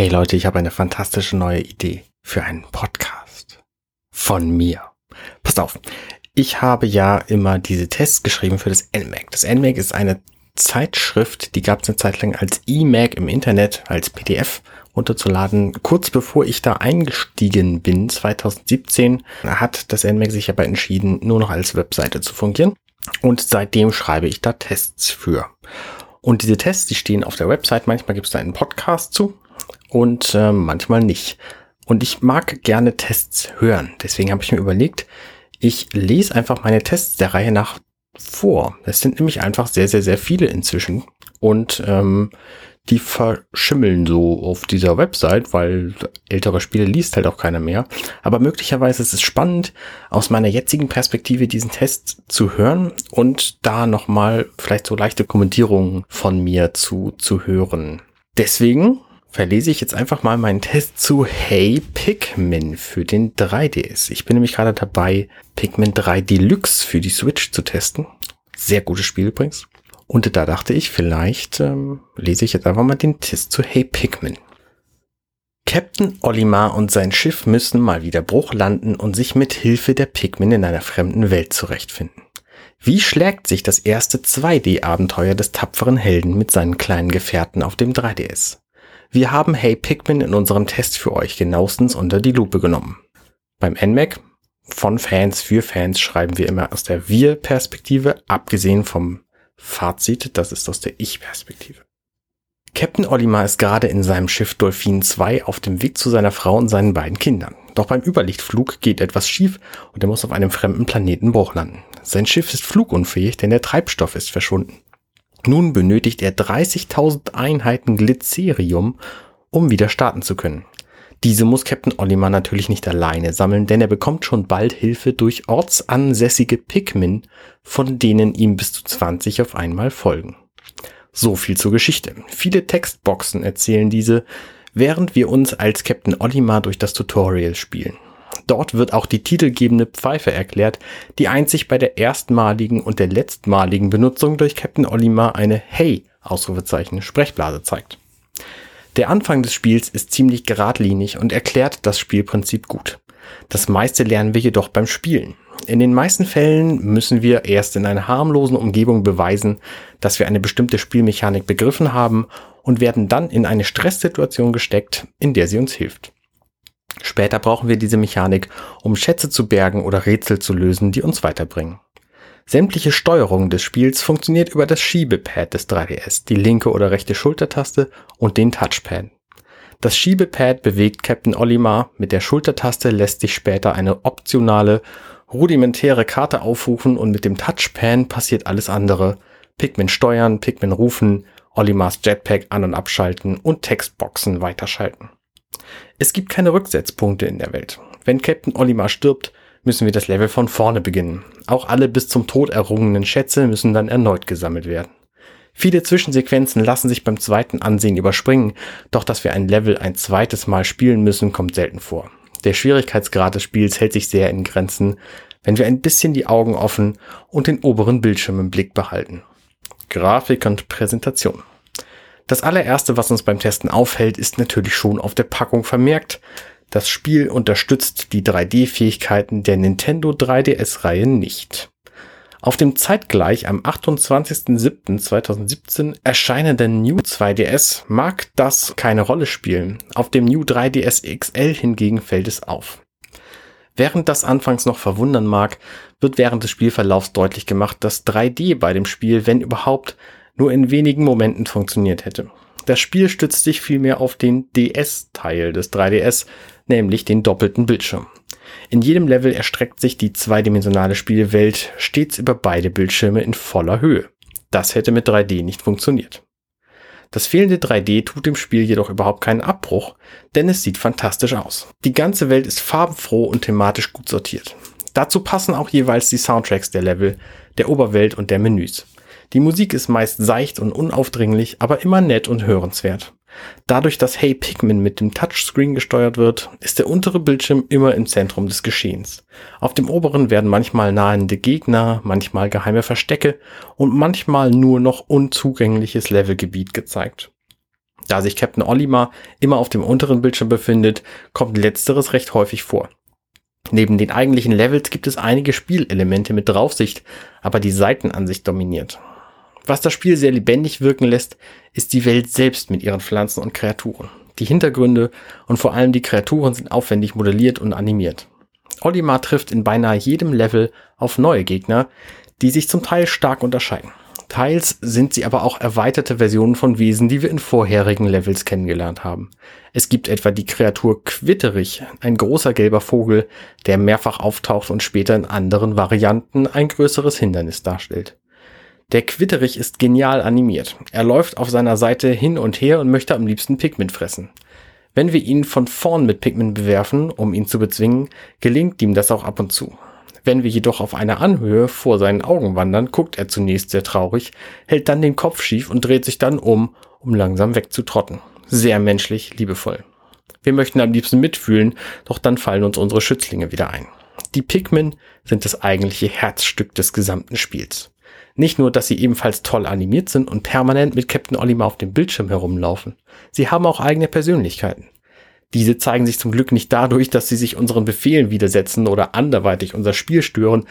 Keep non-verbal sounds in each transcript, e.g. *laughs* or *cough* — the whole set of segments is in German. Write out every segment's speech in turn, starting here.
Hey Leute, ich habe eine fantastische neue Idee für einen Podcast. Von mir. Passt auf. Ich habe ja immer diese Tests geschrieben für das NMAC. Das NMAC ist eine Zeitschrift, die gab es eine Zeit lang als E-Mac im Internet, als PDF runterzuladen. Kurz bevor ich da eingestiegen bin, 2017, hat das NMAC sich aber entschieden, nur noch als Webseite zu fungieren. Und seitdem schreibe ich da Tests für. Und diese Tests, die stehen auf der Website. Manchmal gibt es da einen Podcast zu und äh, manchmal nicht. Und ich mag gerne Tests hören. Deswegen habe ich mir überlegt, ich lese einfach meine Tests der Reihe nach vor. Es sind nämlich einfach sehr, sehr, sehr viele inzwischen. Und ähm, die verschimmeln so auf dieser Website, weil ältere Spiele liest halt auch keiner mehr. Aber möglicherweise ist es spannend, aus meiner jetzigen Perspektive diesen Test zu hören und da nochmal vielleicht so leichte Kommentierungen von mir zu, zu hören. Deswegen verlese ich jetzt einfach mal meinen Test zu Hey Pikmin für den 3DS. Ich bin nämlich gerade dabei, Pikmin 3 Deluxe für die Switch zu testen. Sehr gutes Spiel übrigens. Und da dachte ich, vielleicht ähm, lese ich jetzt einfach mal den Test zu Hey Pikmin. Captain Olimar und sein Schiff müssen mal wieder Bruch landen und sich mit Hilfe der Pikmin in einer fremden Welt zurechtfinden. Wie schlägt sich das erste 2D-Abenteuer des tapferen Helden mit seinen kleinen Gefährten auf dem 3DS? Wir haben Hey Pikmin in unserem Test für euch genauestens unter die Lupe genommen. Beim NMAC von Fans für Fans schreiben wir immer aus der Wir-Perspektive, abgesehen vom Fazit, das ist aus der Ich-Perspektive. Captain Olimar ist gerade in seinem Schiff Dolphin 2 auf dem Weg zu seiner Frau und seinen beiden Kindern. Doch beim Überlichtflug geht etwas schief und er muss auf einem fremden Planeten Bruch landen. Sein Schiff ist flugunfähig, denn der Treibstoff ist verschwunden. Nun benötigt er 30.000 Einheiten Glycerium, um wieder starten zu können. Diese muss Captain Olimar natürlich nicht alleine sammeln, denn er bekommt schon bald Hilfe durch ortsansässige Pikmin, von denen ihm bis zu 20 auf einmal folgen. So viel zur Geschichte. Viele Textboxen erzählen diese, während wir uns als Captain Olimar durch das Tutorial spielen. Dort wird auch die titelgebende Pfeife erklärt, die einzig bei der erstmaligen und der letztmaligen Benutzung durch Captain Olimar eine Hey Ausrufezeichen Sprechblase zeigt. Der Anfang des Spiels ist ziemlich geradlinig und erklärt das Spielprinzip gut. Das meiste lernen wir jedoch beim Spielen. In den meisten Fällen müssen wir erst in einer harmlosen Umgebung beweisen, dass wir eine bestimmte Spielmechanik begriffen haben und werden dann in eine Stresssituation gesteckt, in der sie uns hilft. Später brauchen wir diese Mechanik, um Schätze zu bergen oder Rätsel zu lösen, die uns weiterbringen. Sämtliche Steuerung des Spiels funktioniert über das Schiebepad des 3DS, die linke oder rechte Schultertaste und den Touchpad. Das Schiebepad bewegt Captain Olimar, mit der Schultertaste lässt sich später eine optionale, rudimentäre Karte aufrufen und mit dem Touchpad passiert alles andere. Pikmin steuern, Pikmin rufen, Olimars Jetpack an- und abschalten und Textboxen weiterschalten. Es gibt keine Rücksetzpunkte in der Welt. Wenn Captain Olimar stirbt, müssen wir das Level von vorne beginnen. Auch alle bis zum Tod errungenen Schätze müssen dann erneut gesammelt werden. Viele Zwischensequenzen lassen sich beim zweiten Ansehen überspringen, doch dass wir ein Level ein zweites Mal spielen müssen, kommt selten vor. Der Schwierigkeitsgrad des Spiels hält sich sehr in Grenzen, wenn wir ein bisschen die Augen offen und den oberen Bildschirm im Blick behalten. Grafik und Präsentation. Das allererste, was uns beim Testen auffällt, ist natürlich schon auf der Packung vermerkt, das Spiel unterstützt die 3D-Fähigkeiten der Nintendo 3DS-Reihe nicht. Auf dem zeitgleich am 28.07.2017 erscheinenden New 2DS mag das keine Rolle spielen. Auf dem New 3DS XL hingegen fällt es auf. Während das anfangs noch verwundern mag, wird während des Spielverlaufs deutlich gemacht, dass 3D bei dem Spiel, wenn überhaupt, nur in wenigen Momenten funktioniert hätte. Das Spiel stützt sich vielmehr auf den DS-Teil des 3DS, nämlich den doppelten Bildschirm. In jedem Level erstreckt sich die zweidimensionale Spielwelt stets über beide Bildschirme in voller Höhe. Das hätte mit 3D nicht funktioniert. Das fehlende 3D tut dem Spiel jedoch überhaupt keinen Abbruch, denn es sieht fantastisch aus. Die ganze Welt ist farbenfroh und thematisch gut sortiert. Dazu passen auch jeweils die Soundtracks der Level, der Oberwelt und der Menüs. Die Musik ist meist seicht und unaufdringlich, aber immer nett und hörenswert. Dadurch, dass Hey Pikmin mit dem Touchscreen gesteuert wird, ist der untere Bildschirm immer im Zentrum des Geschehens. Auf dem oberen werden manchmal nahende Gegner, manchmal geheime Verstecke und manchmal nur noch unzugängliches Levelgebiet gezeigt. Da sich Captain Olimar immer auf dem unteren Bildschirm befindet, kommt letzteres recht häufig vor. Neben den eigentlichen Levels gibt es einige Spielelemente mit Draufsicht, aber die Seitenansicht dominiert. Was das Spiel sehr lebendig wirken lässt, ist die Welt selbst mit ihren Pflanzen und Kreaturen. Die Hintergründe und vor allem die Kreaturen sind aufwendig modelliert und animiert. Olimar trifft in beinahe jedem Level auf neue Gegner, die sich zum Teil stark unterscheiden. Teils sind sie aber auch erweiterte Versionen von Wesen, die wir in vorherigen Levels kennengelernt haben. Es gibt etwa die Kreatur Quitterich, ein großer gelber Vogel, der mehrfach auftaucht und später in anderen Varianten ein größeres Hindernis darstellt. Der Quitterich ist genial animiert. Er läuft auf seiner Seite hin und her und möchte am liebsten Pikmin fressen. Wenn wir ihn von vorn mit Pikmin bewerfen, um ihn zu bezwingen, gelingt ihm das auch ab und zu. Wenn wir jedoch auf einer Anhöhe vor seinen Augen wandern, guckt er zunächst sehr traurig, hält dann den Kopf schief und dreht sich dann um, um langsam wegzutrotten. Sehr menschlich, liebevoll. Wir möchten am liebsten mitfühlen, doch dann fallen uns unsere Schützlinge wieder ein. Die Pikmin sind das eigentliche Herzstück des gesamten Spiels. Nicht nur, dass sie ebenfalls toll animiert sind und permanent mit Captain Olimar auf dem Bildschirm herumlaufen. Sie haben auch eigene Persönlichkeiten. Diese zeigen sich zum Glück nicht dadurch, dass sie sich unseren Befehlen widersetzen oder anderweitig unser Spiel stören.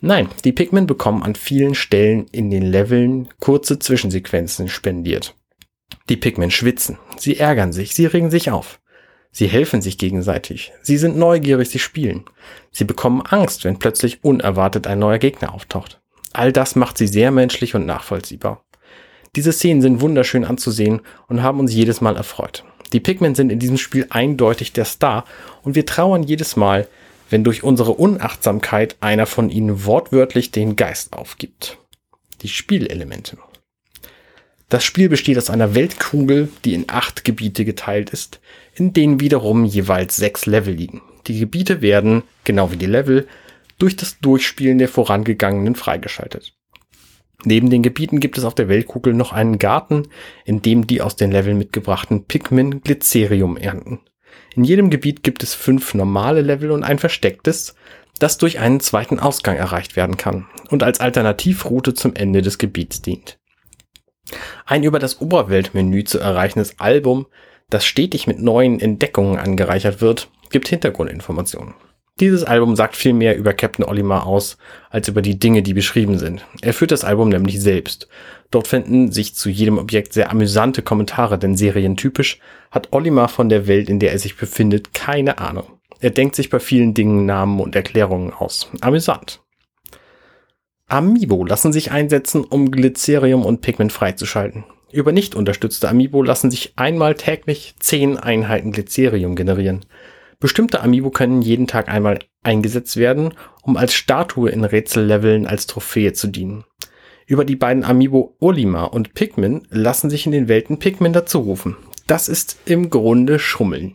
Nein, die Pikmin bekommen an vielen Stellen in den Leveln kurze Zwischensequenzen spendiert. Die Pikmin schwitzen, sie ärgern sich, sie regen sich auf. Sie helfen sich gegenseitig. Sie sind neugierig, sie spielen. Sie bekommen Angst, wenn plötzlich unerwartet ein neuer Gegner auftaucht. All das macht sie sehr menschlich und nachvollziehbar. Diese Szenen sind wunderschön anzusehen und haben uns jedes Mal erfreut. Die Pikmin sind in diesem Spiel eindeutig der Star und wir trauern jedes Mal, wenn durch unsere Unachtsamkeit einer von ihnen wortwörtlich den Geist aufgibt. Die Spielelemente. Das Spiel besteht aus einer Weltkugel, die in acht Gebiete geteilt ist, in denen wiederum jeweils sechs Level liegen. Die Gebiete werden, genau wie die Level, durch das Durchspielen der vorangegangenen freigeschaltet. Neben den Gebieten gibt es auf der Weltkugel noch einen Garten, in dem die aus den Leveln mitgebrachten Pikmin Glycerium ernten. In jedem Gebiet gibt es fünf normale Level und ein verstecktes, das durch einen zweiten Ausgang erreicht werden kann und als Alternativroute zum Ende des Gebiets dient. Ein über das Oberweltmenü zu erreichendes Album, das stetig mit neuen Entdeckungen angereichert wird, gibt Hintergrundinformationen. Dieses Album sagt viel mehr über Captain Olimar aus, als über die Dinge, die beschrieben sind. Er führt das Album nämlich selbst. Dort finden sich zu jedem Objekt sehr amüsante Kommentare, denn serientypisch hat Olimar von der Welt, in der er sich befindet, keine Ahnung. Er denkt sich bei vielen Dingen Namen und Erklärungen aus. Amüsant. Amiibo lassen sich einsetzen, um Glycerium und Pigment freizuschalten. Über nicht unterstützte Amiibo lassen sich einmal täglich 10 Einheiten Glycerium generieren. Bestimmte Amiibo können jeden Tag einmal eingesetzt werden, um als Statue in Rätselleveln als Trophäe zu dienen. Über die beiden Amiibo Olimar und Pikmin lassen sich in den Welten Pikmin dazu rufen. Das ist im Grunde Schummeln.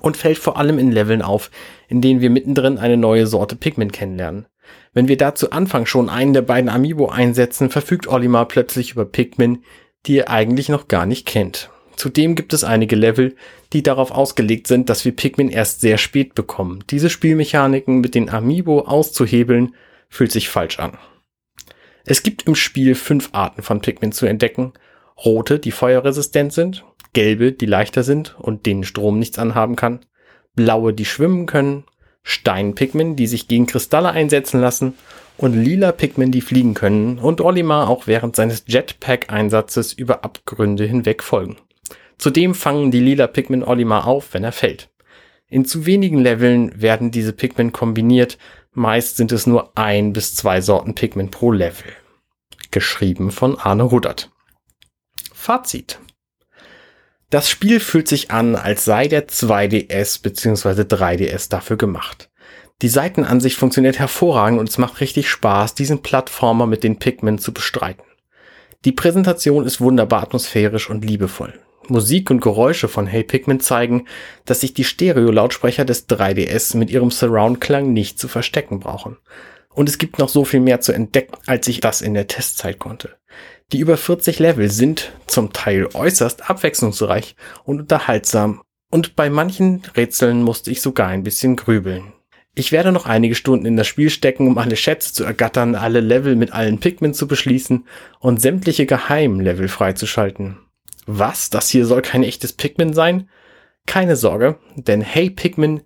Und fällt vor allem in Leveln auf, in denen wir mittendrin eine neue Sorte Pikmin kennenlernen. Wenn wir da zu Anfang schon einen der beiden Amiibo einsetzen, verfügt Olimar plötzlich über Pikmin, die er eigentlich noch gar nicht kennt. Zudem gibt es einige Level, die darauf ausgelegt sind, dass wir Pikmin erst sehr spät bekommen. Diese Spielmechaniken mit den Amiibo auszuhebeln, fühlt sich falsch an. Es gibt im Spiel fünf Arten von Pikmin zu entdecken. Rote, die feuerresistent sind, gelbe, die leichter sind und denen Strom nichts anhaben kann, blaue, die schwimmen können, Stein-Pikmin, die sich gegen Kristalle einsetzen lassen und lila Pikmin, die fliegen können und Olimar auch während seines Jetpack-Einsatzes über Abgründe hinweg folgen. Zudem fangen die lila Pikmin Olimar auf, wenn er fällt. In zu wenigen Leveln werden diese Pikmin kombiniert, meist sind es nur ein bis zwei Sorten Pikmin pro Level. Geschrieben von Arne Rudert. Fazit. Das Spiel fühlt sich an, als sei der 2DS bzw. 3DS dafür gemacht. Die Seitenansicht funktioniert hervorragend und es macht richtig Spaß, diesen Plattformer mit den Pikmin zu bestreiten. Die Präsentation ist wunderbar atmosphärisch und liebevoll. Musik und Geräusche von Hey Pikmin zeigen, dass sich die Stereo-Lautsprecher des 3DS mit ihrem Surround-Klang nicht zu verstecken brauchen. Und es gibt noch so viel mehr zu entdecken, als ich das in der Testzeit konnte. Die über 40 Level sind zum Teil äußerst abwechslungsreich und unterhaltsam und bei manchen Rätseln musste ich sogar ein bisschen grübeln. Ich werde noch einige Stunden in das Spiel stecken, um alle Schätze zu ergattern, alle Level mit allen Pikmin zu beschließen und sämtliche Geheimlevel freizuschalten. Was? Das hier soll kein echtes Pikmin sein? Keine Sorge, denn Hey Pikmin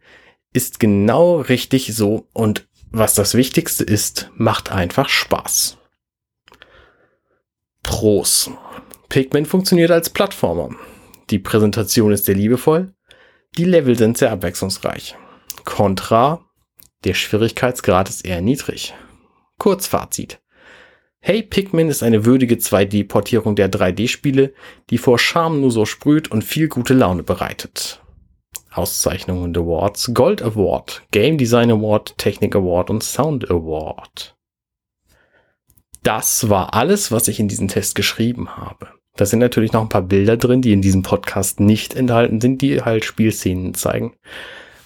ist genau richtig so und was das Wichtigste ist, macht einfach Spaß. Pros. Pikmin funktioniert als Plattformer. Die Präsentation ist sehr liebevoll. Die Level sind sehr abwechslungsreich. Contra. Der Schwierigkeitsgrad ist eher niedrig. Kurzfazit. Hey Pikmin ist eine würdige 2D-Portierung der 3D-Spiele, die vor Charme nur so sprüht und viel gute Laune bereitet. Auszeichnungen und Awards. Gold Award, Game Design Award, Technik Award und Sound Award. Das war alles, was ich in diesem Test geschrieben habe. Da sind natürlich noch ein paar Bilder drin, die in diesem Podcast nicht enthalten sind, die halt Spielszenen zeigen.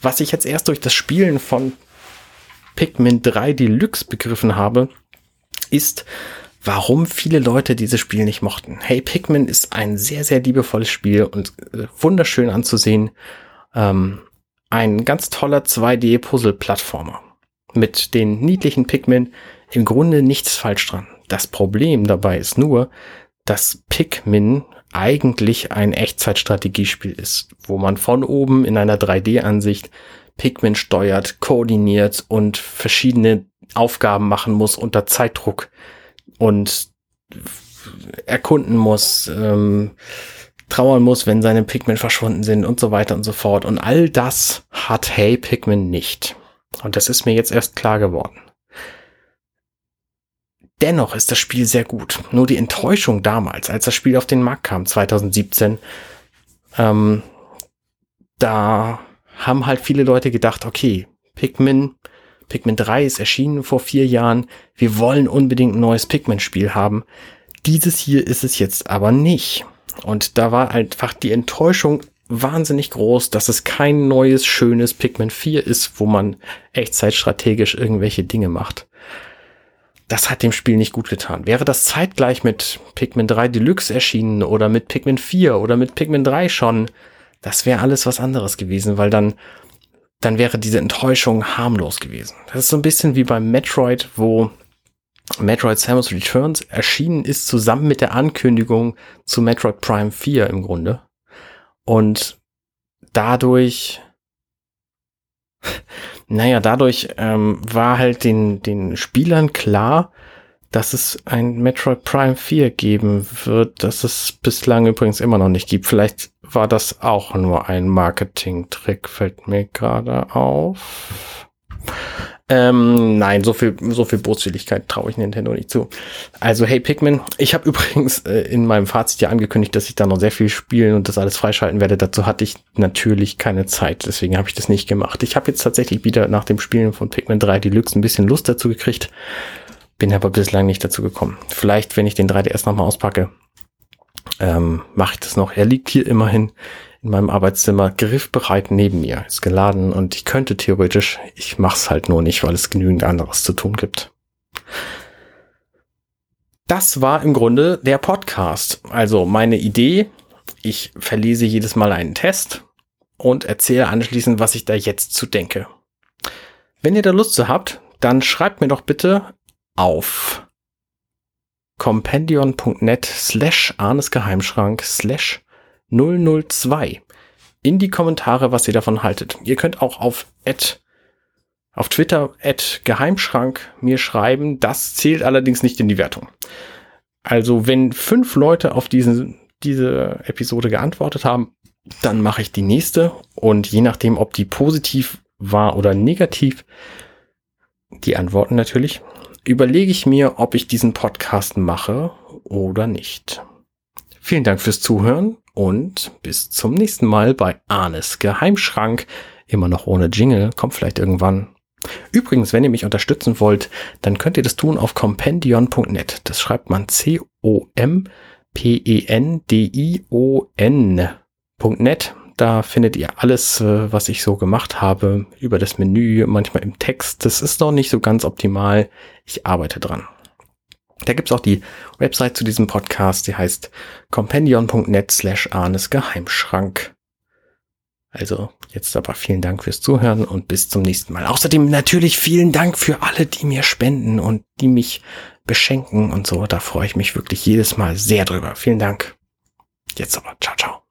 Was ich jetzt erst durch das Spielen von Pikmin 3 Deluxe begriffen habe, ist, warum viele Leute dieses Spiel nicht mochten. Hey, Pikmin ist ein sehr, sehr liebevolles Spiel und äh, wunderschön anzusehen. Ähm, ein ganz toller 2D-Puzzle-Plattformer. Mit den niedlichen Pikmin im Grunde nichts falsch dran. Das Problem dabei ist nur, dass Pikmin eigentlich ein Echtzeitstrategiespiel ist, wo man von oben in einer 3D-Ansicht Pikmin steuert, koordiniert und verschiedene Aufgaben machen muss unter Zeitdruck und erkunden muss, ähm, trauern muss, wenn seine Pikmin verschwunden sind und so weiter und so fort. Und all das hat Hey Pikmin nicht. Und das ist mir jetzt erst klar geworden. Dennoch ist das Spiel sehr gut. Nur die Enttäuschung damals, als das Spiel auf den Markt kam, 2017, ähm, da haben halt viele Leute gedacht, okay, Pikmin, Pikmin 3 ist erschienen vor vier Jahren, wir wollen unbedingt ein neues Pikmin-Spiel haben. Dieses hier ist es jetzt aber nicht. Und da war einfach die Enttäuschung wahnsinnig groß, dass es kein neues, schönes Pikmin 4 ist, wo man echtzeitstrategisch irgendwelche Dinge macht. Das hat dem Spiel nicht gut getan. Wäre das zeitgleich mit Pikmin 3 Deluxe erschienen oder mit Pikmin 4 oder mit Pikmin 3 schon, das wäre alles was anderes gewesen, weil dann, dann wäre diese Enttäuschung harmlos gewesen. Das ist so ein bisschen wie beim Metroid, wo Metroid Samus Returns erschienen ist zusammen mit der Ankündigung zu Metroid Prime 4 im Grunde. Und dadurch, *laughs* naja, dadurch ähm, war halt den, den Spielern klar, dass es ein Metroid Prime 4 geben wird, das es bislang übrigens immer noch nicht gibt. Vielleicht war das auch nur ein Marketing-Trick, fällt mir gerade auf. Ähm, nein, so viel, so viel Botswilligkeit traue ich Nintendo nicht zu. Also, hey Pikmin, ich habe *laughs* übrigens äh, in meinem Fazit ja angekündigt, dass ich da noch sehr viel spielen und das alles freischalten werde. Dazu hatte ich natürlich keine Zeit, deswegen habe ich das nicht gemacht. Ich habe jetzt tatsächlich wieder nach dem Spielen von Pikmin 3 Deluxe ein bisschen Lust dazu gekriegt, bin aber bislang nicht dazu gekommen. Vielleicht, wenn ich den 3DS nochmal auspacke, ähm, mache ich das noch. Er liegt hier immerhin in meinem Arbeitszimmer griffbereit neben mir, ist geladen und ich könnte theoretisch, ich mach's halt nur nicht, weil es genügend anderes zu tun gibt. Das war im Grunde der Podcast. Also meine Idee, ich verlese jedes Mal einen Test und erzähle anschließend, was ich da jetzt zu denke. Wenn ihr da Lust zu habt, dann schreibt mir doch bitte auf compendion.net slash Arnes Geheimschrank slash 002 in die Kommentare, was ihr davon haltet. Ihr könnt auch auf at, auf Twitter at Geheimschrank mir schreiben. Das zählt allerdings nicht in die Wertung. Also wenn fünf Leute auf diesen, diese Episode geantwortet haben, dann mache ich die nächste und je nachdem, ob die positiv war oder negativ, die Antworten natürlich, überlege ich mir, ob ich diesen Podcast mache oder nicht. Vielen Dank fürs Zuhören und bis zum nächsten Mal bei Arnes Geheimschrank. Immer noch ohne Jingle, kommt vielleicht irgendwann. Übrigens, wenn ihr mich unterstützen wollt, dann könnt ihr das tun auf compendion.net. Das schreibt man C-O-M-P-E-N-D-I-O-N.net. Da findet ihr alles, äh, was ich so gemacht habe, über das Menü, manchmal im Text. Das ist noch nicht so ganz optimal. Ich arbeite dran. Da gibt's auch die Website zu diesem Podcast, die heißt compendion.net slash Arnes Geheimschrank. Also jetzt aber vielen Dank fürs Zuhören und bis zum nächsten Mal. Außerdem natürlich vielen Dank für alle, die mir spenden und die mich beschenken und so. Da freue ich mich wirklich jedes Mal sehr drüber. Vielen Dank. Jetzt aber. Ciao, ciao.